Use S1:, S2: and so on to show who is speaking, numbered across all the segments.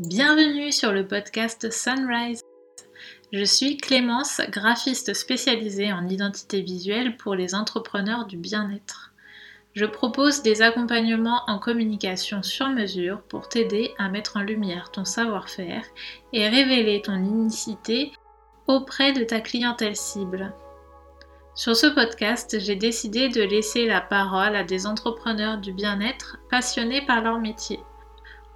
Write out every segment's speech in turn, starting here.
S1: Bienvenue sur le podcast Sunrise. Je suis Clémence, graphiste spécialisée en identité visuelle pour les entrepreneurs du bien-être. Je propose des accompagnements en communication sur mesure pour t'aider à mettre en lumière ton savoir-faire et révéler ton unicité auprès de ta clientèle cible. Sur ce podcast, j'ai décidé de laisser la parole à des entrepreneurs du bien-être passionnés par leur métier.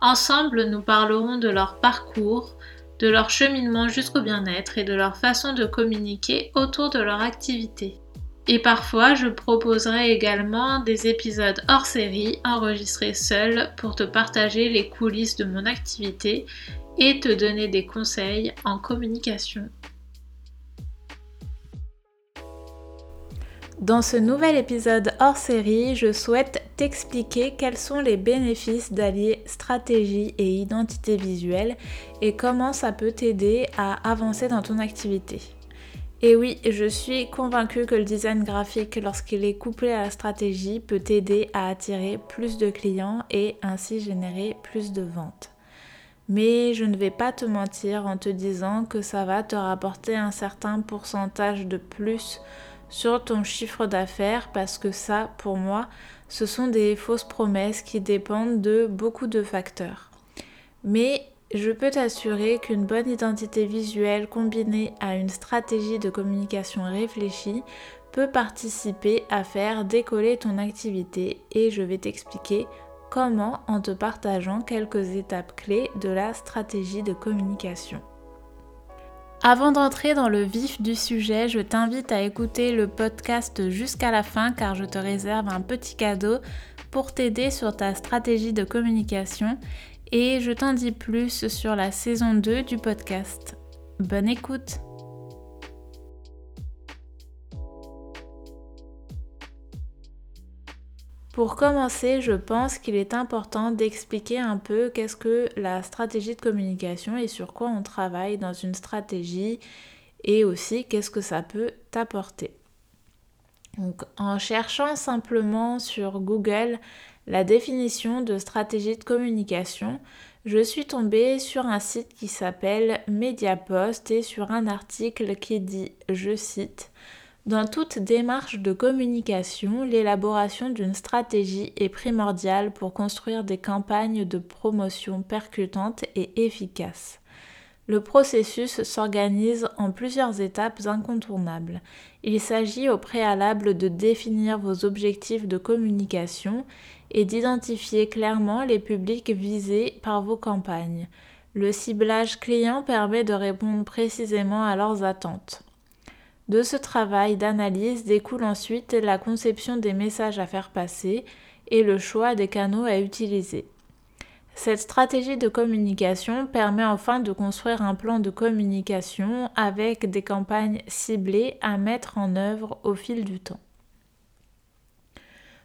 S1: Ensemble, nous parlerons de leur parcours, de leur cheminement jusqu'au bien-être et de leur façon de communiquer autour de leur activité. Et parfois, je proposerai également des épisodes hors série enregistrés seuls pour te partager les coulisses de mon activité et te donner des conseils en communication. Dans ce nouvel épisode hors série, je souhaite t'expliquer quels sont les bénéfices d'allier stratégie et identité visuelle et comment ça peut t'aider à avancer dans ton activité. Et oui, je suis convaincue que le design graphique, lorsqu'il est couplé à la stratégie, peut t'aider à attirer plus de clients et ainsi générer plus de ventes. Mais je ne vais pas te mentir en te disant que ça va te rapporter un certain pourcentage de plus sur ton chiffre d'affaires parce que ça, pour moi, ce sont des fausses promesses qui dépendent de beaucoup de facteurs. Mais je peux t'assurer qu'une bonne identité visuelle combinée à une stratégie de communication réfléchie peut participer à faire décoller ton activité et je vais t'expliquer comment en te partageant quelques étapes clés de la stratégie de communication. Avant d'entrer dans le vif du sujet, je t'invite à écouter le podcast jusqu'à la fin car je te réserve un petit cadeau pour t'aider sur ta stratégie de communication et je t'en dis plus sur la saison 2 du podcast. Bonne écoute Pour commencer, je pense qu'il est important d'expliquer un peu qu'est-ce que la stratégie de communication et sur quoi on travaille dans une stratégie et aussi qu'est-ce que ça peut t'apporter. Donc, en cherchant simplement sur Google la définition de stratégie de communication, je suis tombée sur un site qui s'appelle Mediapost et sur un article qui dit, je cite, dans toute démarche de communication, l'élaboration d'une stratégie est primordiale pour construire des campagnes de promotion percutantes et efficaces. Le processus s'organise en plusieurs étapes incontournables. Il s'agit au préalable de définir vos objectifs de communication et d'identifier clairement les publics visés par vos campagnes. Le ciblage client permet de répondre précisément à leurs attentes. De ce travail d'analyse découle ensuite la conception des messages à faire passer et le choix des canaux à utiliser. Cette stratégie de communication permet enfin de construire un plan de communication avec des campagnes ciblées à mettre en œuvre au fil du temps.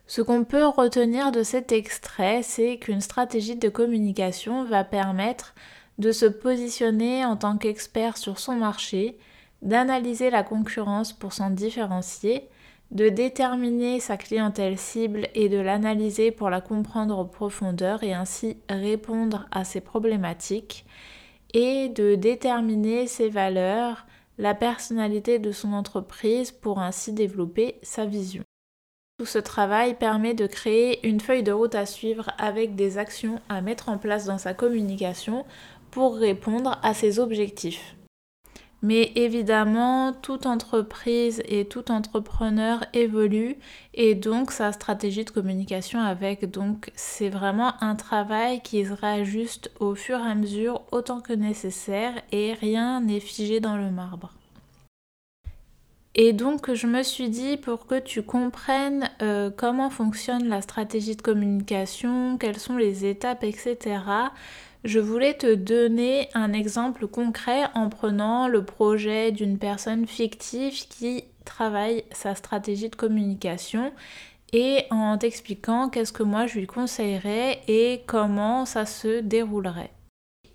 S1: Ce qu'on peut retenir de cet extrait, c'est qu'une stratégie de communication va permettre de se positionner en tant qu'expert sur son marché, d'analyser la concurrence pour s'en différencier, de déterminer sa clientèle cible et de l'analyser pour la comprendre en profondeur et ainsi répondre à ses problématiques, et de déterminer ses valeurs, la personnalité de son entreprise pour ainsi développer sa vision. Tout ce travail permet de créer une feuille de route à suivre avec des actions à mettre en place dans sa communication pour répondre à ses objectifs. Mais évidemment, toute entreprise et tout entrepreneur évolue et donc sa stratégie de communication avec. Donc c'est vraiment un travail qui se réajuste au fur et à mesure autant que nécessaire et rien n'est figé dans le marbre. Et donc je me suis dit pour que tu comprennes euh, comment fonctionne la stratégie de communication, quelles sont les étapes, etc je voulais te donner un exemple concret en prenant le projet d'une personne fictive qui travaille sa stratégie de communication et en t'expliquant qu'est-ce que moi je lui conseillerais et comment ça se déroulerait.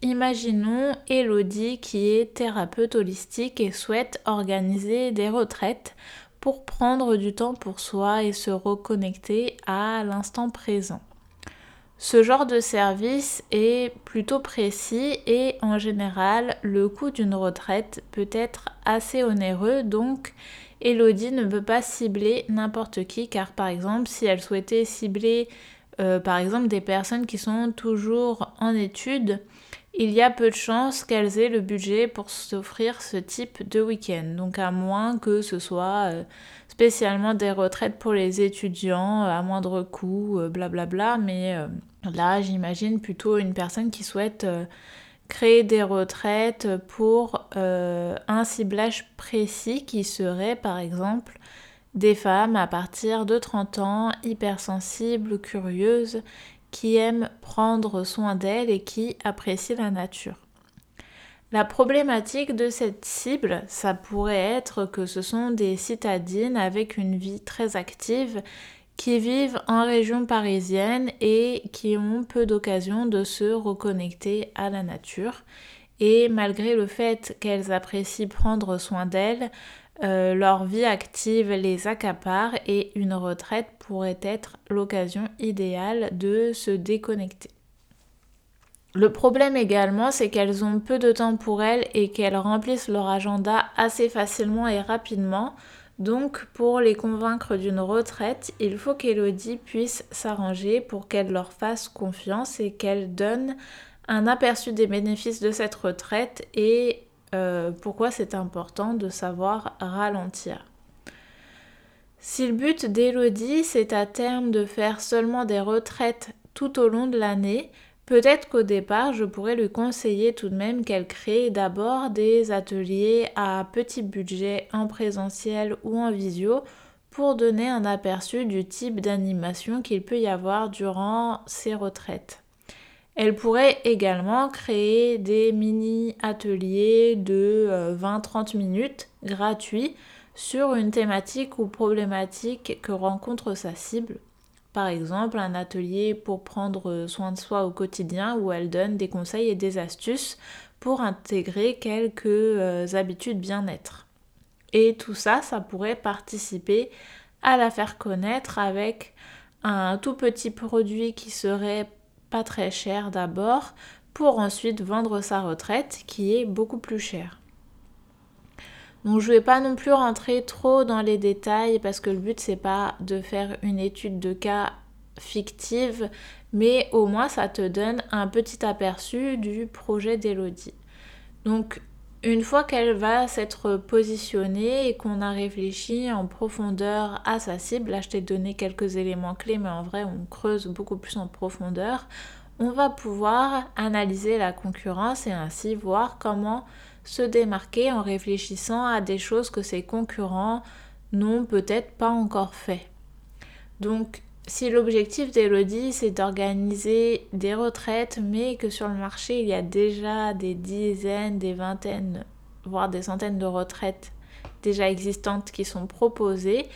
S1: Imaginons Elodie qui est thérapeute holistique et souhaite organiser des retraites pour prendre du temps pour soi et se reconnecter à l'instant présent. Ce genre de service est plutôt précis et en général le coût d'une retraite peut être assez onéreux donc Elodie ne peut pas cibler n'importe qui car par exemple si elle souhaitait cibler euh, par exemple des personnes qui sont toujours en études, il y a peu de chances qu'elles aient le budget pour s'offrir ce type de week-end. Donc à moins que ce soit euh, spécialement des retraites pour les étudiants euh, à moindre coût, blablabla. Mais là, j'imagine plutôt une personne qui souhaite créer des retraites pour un ciblage précis qui serait par exemple des femmes à partir de 30 ans, hypersensibles, curieuses, qui aiment prendre soin d'elles et qui apprécient la nature. La problématique de cette cible, ça pourrait être que ce sont des citadines avec une vie très active qui vivent en région parisienne et qui ont peu d'occasion de se reconnecter à la nature. Et malgré le fait qu'elles apprécient prendre soin d'elles, euh, leur vie active les accapare et une retraite pourrait être l'occasion idéale de se déconnecter. Le problème également, c'est qu'elles ont peu de temps pour elles et qu'elles remplissent leur agenda assez facilement et rapidement. Donc, pour les convaincre d'une retraite, il faut qu'Elodie puisse s'arranger pour qu'elle leur fasse confiance et qu'elle donne un aperçu des bénéfices de cette retraite et euh, pourquoi c'est important de savoir ralentir. Si le but d'Elodie, c'est à terme de faire seulement des retraites tout au long de l'année, peut-être qu'au départ, je pourrais lui conseiller tout de même qu'elle crée d'abord des ateliers à petit budget en présentiel ou en visio pour donner un aperçu du type d'animation qu'il peut y avoir durant ces retraites. Elle pourrait également créer des mini-ateliers de 20-30 euh, minutes gratuits sur une thématique ou problématique que rencontre sa cible. Par exemple, un atelier pour prendre soin de soi au quotidien où elle donne des conseils et des astuces pour intégrer quelques euh, habitudes bien-être. Et tout ça, ça pourrait participer à la faire connaître avec un tout petit produit qui serait pas très cher d'abord pour ensuite vendre sa retraite qui est beaucoup plus chère. Donc je vais pas non plus rentrer trop dans les détails parce que le but c'est pas de faire une étude de cas fictive, mais au moins ça te donne un petit aperçu du projet d'Elodie. Donc une fois qu'elle va s'être positionnée et qu'on a réfléchi en profondeur à sa cible, là je t'ai donné quelques éléments clés, mais en vrai on creuse beaucoup plus en profondeur, on va pouvoir analyser la concurrence et ainsi voir comment se démarquer en réfléchissant à des choses que ses concurrents n'ont peut-être pas encore fait. Donc si l'objectif d'Elodie c'est d'organiser des retraites, mais que sur le marché il y a déjà des dizaines, des vingtaines, voire des centaines de retraites déjà existantes qui sont proposées,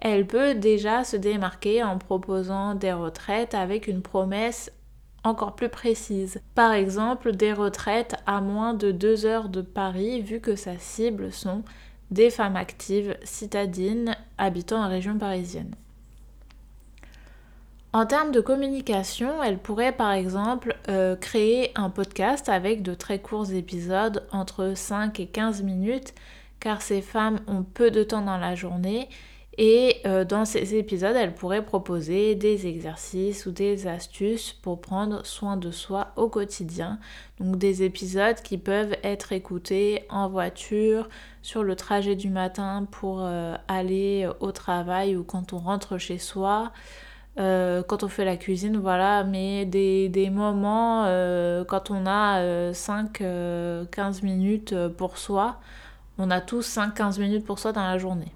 S1: elle peut déjà se démarquer en proposant des retraites avec une promesse encore plus précise. Par exemple, des retraites à moins de deux heures de Paris, vu que sa cible sont des femmes actives citadines habitant en région parisienne. En termes de communication, elle pourrait par exemple euh, créer un podcast avec de très courts épisodes entre 5 et 15 minutes car ces femmes ont peu de temps dans la journée et euh, dans ces épisodes, elle pourrait proposer des exercices ou des astuces pour prendre soin de soi au quotidien. Donc des épisodes qui peuvent être écoutés en voiture, sur le trajet du matin pour euh, aller au travail ou quand on rentre chez soi. Euh, quand on fait la cuisine, voilà, mais des, des moments quand on a 5-15 euh, minutes pour soi, on a tous 5-15 minutes pour soi dans la journée.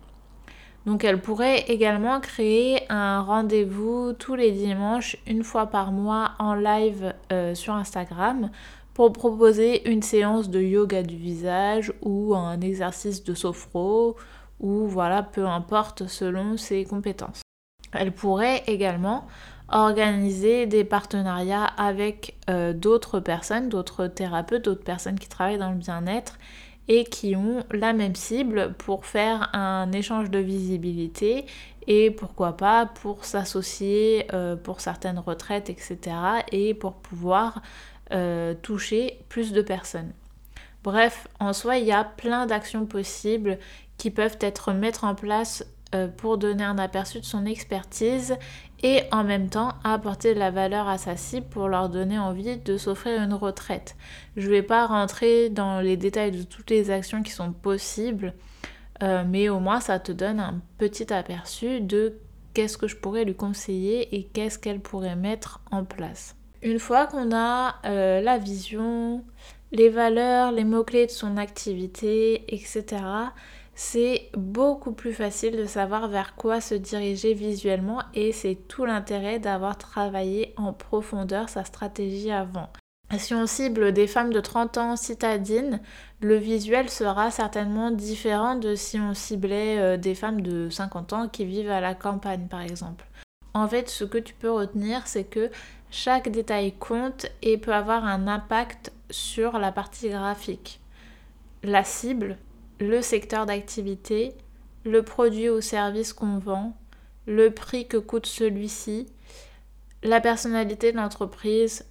S1: Donc elle pourrait également créer un rendez-vous tous les dimanches, une fois par mois, en live sur Instagram pour proposer une séance de yoga du visage ou un exercice de sophro ou voilà, peu importe selon ses compétences. Elle pourrait également organiser des partenariats avec euh, d'autres personnes, d'autres thérapeutes, d'autres personnes qui travaillent dans le bien-être et qui ont la même cible pour faire un échange de visibilité et pourquoi pas pour s'associer euh, pour certaines retraites, etc. et pour pouvoir euh, toucher plus de personnes. Bref, en soi, il y a plein d'actions possibles qui peuvent être mises en place euh, pour donner un aperçu de son expertise et en même temps apporter de la valeur à sa cible pour leur donner envie de s'offrir une retraite. Je ne vais pas rentrer dans les détails de toutes les actions qui sont possibles, euh, mais au moins ça te donne un petit aperçu de qu'est-ce que je pourrais lui conseiller et qu'est-ce qu'elle pourrait mettre en place. Une fois qu'on a euh, la vision, les valeurs, les mots-clés de son activité, etc., c'est beaucoup plus facile de savoir vers quoi se diriger visuellement et c'est tout l'intérêt d'avoir travaillé en profondeur sa stratégie avant. Si on cible des femmes de 30 ans citadines, le visuel sera certainement différent de si on ciblait euh, des femmes de 50 ans qui vivent à la campagne par exemple. En fait, ce que tu peux retenir, c'est que chaque détail compte et peut avoir un impact sur la partie graphique. La cible, le secteur d'activité, le produit ou service qu'on vend, le prix que coûte celui-ci, la personnalité de l'entreprise,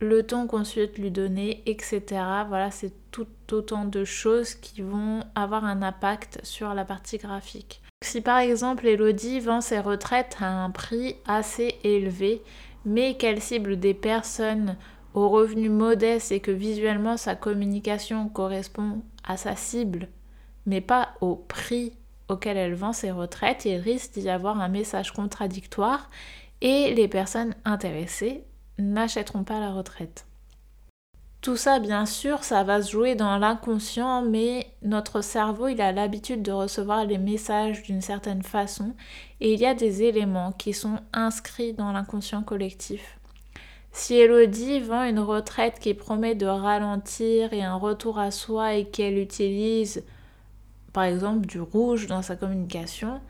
S1: le ton qu'on souhaite lui donner, etc. Voilà, c'est tout autant de choses qui vont avoir un impact sur la partie graphique. Si par exemple Elodie vend ses retraites à un prix assez élevé, mais qu'elle cible des personnes aux revenus modestes et que visuellement sa communication correspond à sa cible mais pas au prix auquel elle vend ses retraites, il risque d'y avoir un message contradictoire et les personnes intéressées n'achèteront pas la retraite. Tout ça, bien sûr, ça va se jouer dans l'inconscient, mais notre cerveau, il a l'habitude de recevoir les messages d'une certaine façon, et il y a des éléments qui sont inscrits dans l'inconscient collectif. Si Elodie vend une retraite qui promet de ralentir et un retour à soi et qu'elle utilise par exemple du rouge dans sa communication,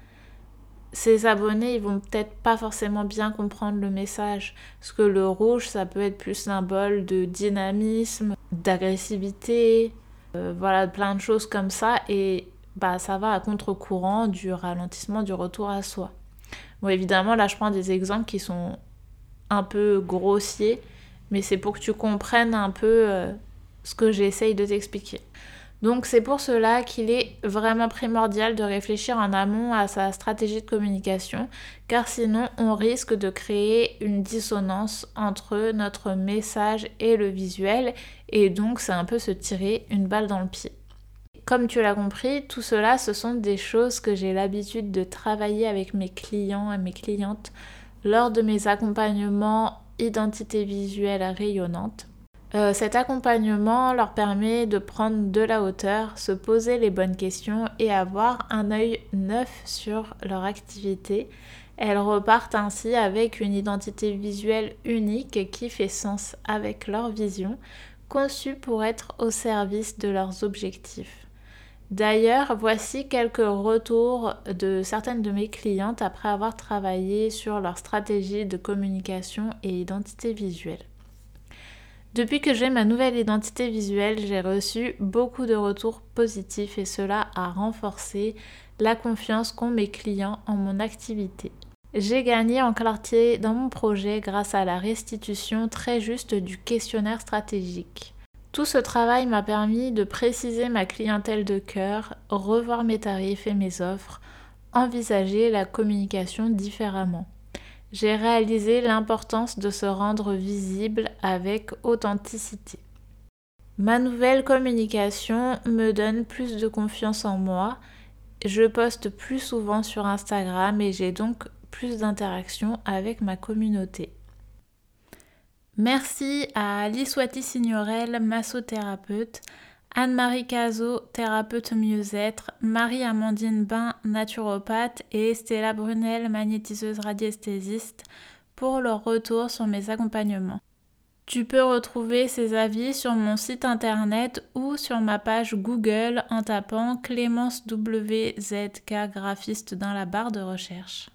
S1: ses abonnés ils vont peut-être pas forcément bien comprendre le message. Parce que le rouge, ça peut être plus symbole de dynamisme, d'agressivité, euh, voilà, plein de choses comme ça. Et bah, ça va à contre-courant du ralentissement, du retour à soi. Bon, évidemment, là, je prends des exemples qui sont un peu grossiers, mais c'est pour que tu comprennes un peu euh, ce que j'essaye de t'expliquer. Donc c'est pour cela qu'il est vraiment primordial de réfléchir en amont à sa stratégie de communication, car sinon on risque de créer une dissonance entre notre message et le visuel, et donc c'est un peu se tirer une balle dans le pied. Comme tu l'as compris, tout cela, ce sont des choses que j'ai l'habitude de travailler avec mes clients et mes clientes lors de mes accompagnements identité visuelle rayonnante. Euh, cet accompagnement leur permet de prendre de la hauteur, se poser les bonnes questions et avoir un œil neuf sur leur activité. Elles repartent ainsi avec une identité visuelle unique qui fait sens avec leur vision, conçue pour être au service de leurs objectifs. D'ailleurs, voici quelques retours de certaines de mes clientes après avoir travaillé sur leur stratégie de communication et identité visuelle. Depuis que j'ai ma nouvelle identité visuelle, j'ai reçu beaucoup de retours positifs et cela a renforcé la confiance qu'ont mes clients en mon activité. J'ai gagné en clarté dans mon projet grâce à la restitution très juste du questionnaire stratégique. Tout ce travail m'a permis de préciser ma clientèle de cœur, revoir mes tarifs et mes offres, envisager la communication différemment j'ai réalisé l'importance de se rendre visible avec authenticité. Ma nouvelle communication me donne plus de confiance en moi. Je poste plus souvent sur Instagram et j'ai donc plus d'interactions avec ma communauté. Merci à Liswati Signorel, massothérapeute, Anne-Marie Cazot, thérapeute mieux-être, Marie-Amandine Bain, naturopathe et Stella Brunel, magnétiseuse radiesthésiste, pour leur retour sur mes accompagnements. Tu peux retrouver ces avis sur mon site internet ou sur ma page Google en tapant Clémence WZK graphiste dans la barre de recherche.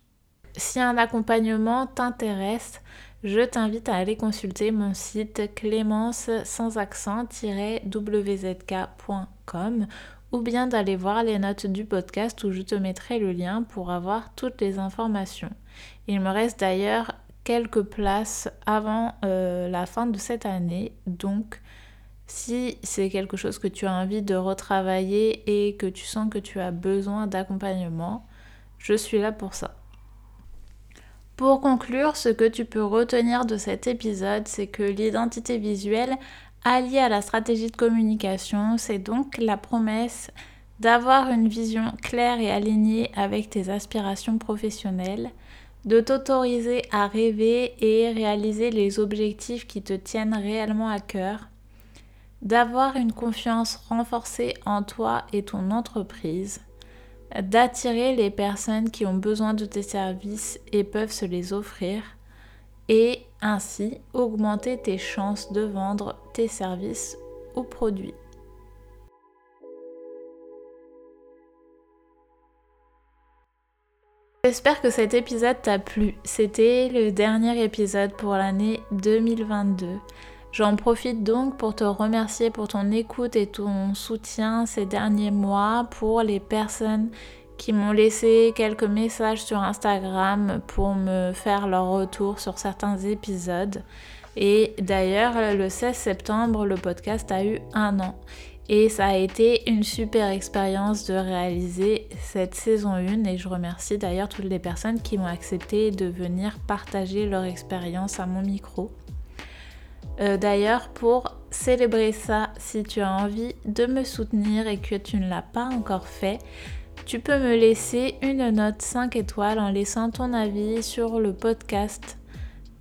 S1: Si un accompagnement t'intéresse, je t'invite à aller consulter mon site clémence sans accent-wzk.com ou bien d'aller voir les notes du podcast où je te mettrai le lien pour avoir toutes les informations. Il me reste d'ailleurs quelques places avant euh, la fin de cette année, donc si c'est quelque chose que tu as envie de retravailler et que tu sens que tu as besoin d'accompagnement, je suis là pour ça. Pour conclure, ce que tu peux retenir de cet épisode, c'est que l'identité visuelle alliée à la stratégie de communication, c'est donc la promesse d'avoir une vision claire et alignée avec tes aspirations professionnelles, de t'autoriser à rêver et réaliser les objectifs qui te tiennent réellement à cœur, d'avoir une confiance renforcée en toi et ton entreprise, d'attirer les personnes qui ont besoin de tes services et peuvent se les offrir, et ainsi augmenter tes chances de vendre tes services ou produits. J'espère que cet épisode t'a plu. C'était le dernier épisode pour l'année 2022. J'en profite donc pour te remercier pour ton écoute et ton soutien ces derniers mois, pour les personnes qui m'ont laissé quelques messages sur Instagram pour me faire leur retour sur certains épisodes. Et d'ailleurs, le 16 septembre, le podcast a eu un an. Et ça a été une super expérience de réaliser cette saison 1 et je remercie d'ailleurs toutes les personnes qui m'ont accepté de venir partager leur expérience à mon micro. Euh, d'ailleurs, pour célébrer ça, si tu as envie de me soutenir et que tu ne l'as pas encore fait, tu peux me laisser une note 5 étoiles en laissant ton avis sur le podcast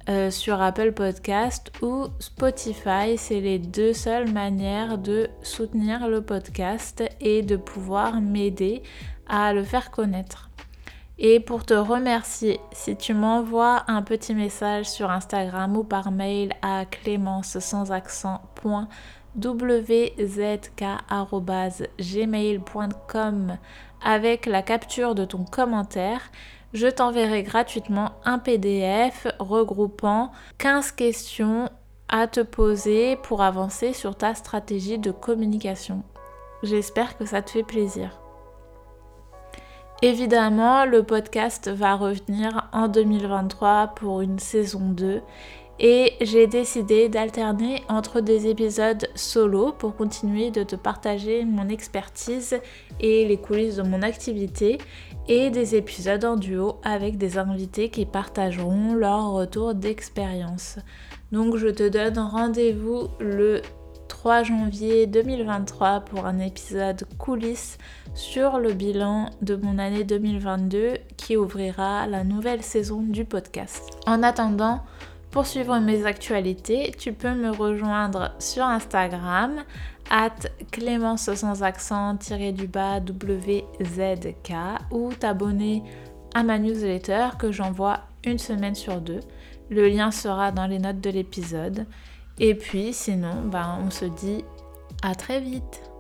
S1: euh, sur Apple Podcast ou Spotify. C'est les deux seules manières de soutenir le podcast et de pouvoir m'aider à le faire connaître. Et pour te remercier, si tu m'envoies un petit message sur Instagram ou par mail à clémence sans wzk.gmail.com avec la capture de ton commentaire, je t'enverrai gratuitement un PDF regroupant 15 questions à te poser pour avancer sur ta stratégie de communication. J'espère que ça te fait plaisir. Évidemment, le podcast va revenir en 2023 pour une saison 2 et j'ai décidé d'alterner entre des épisodes solo pour continuer de te partager mon expertise et les coulisses de mon activité et des épisodes en duo avec des invités qui partageront leur retour d'expérience. Donc je te donne rendez-vous le 3 janvier 2023 pour un épisode coulisses sur le bilan de mon année 2022 qui ouvrira la nouvelle saison du podcast. En attendant, pour suivre mes actualités, tu peux me rejoindre sur Instagram at clémence sans accent du bas WZK ou t'abonner à ma newsletter que j'envoie une semaine sur deux. Le lien sera dans les notes de l'épisode. Et puis sinon, ben, on se dit à très vite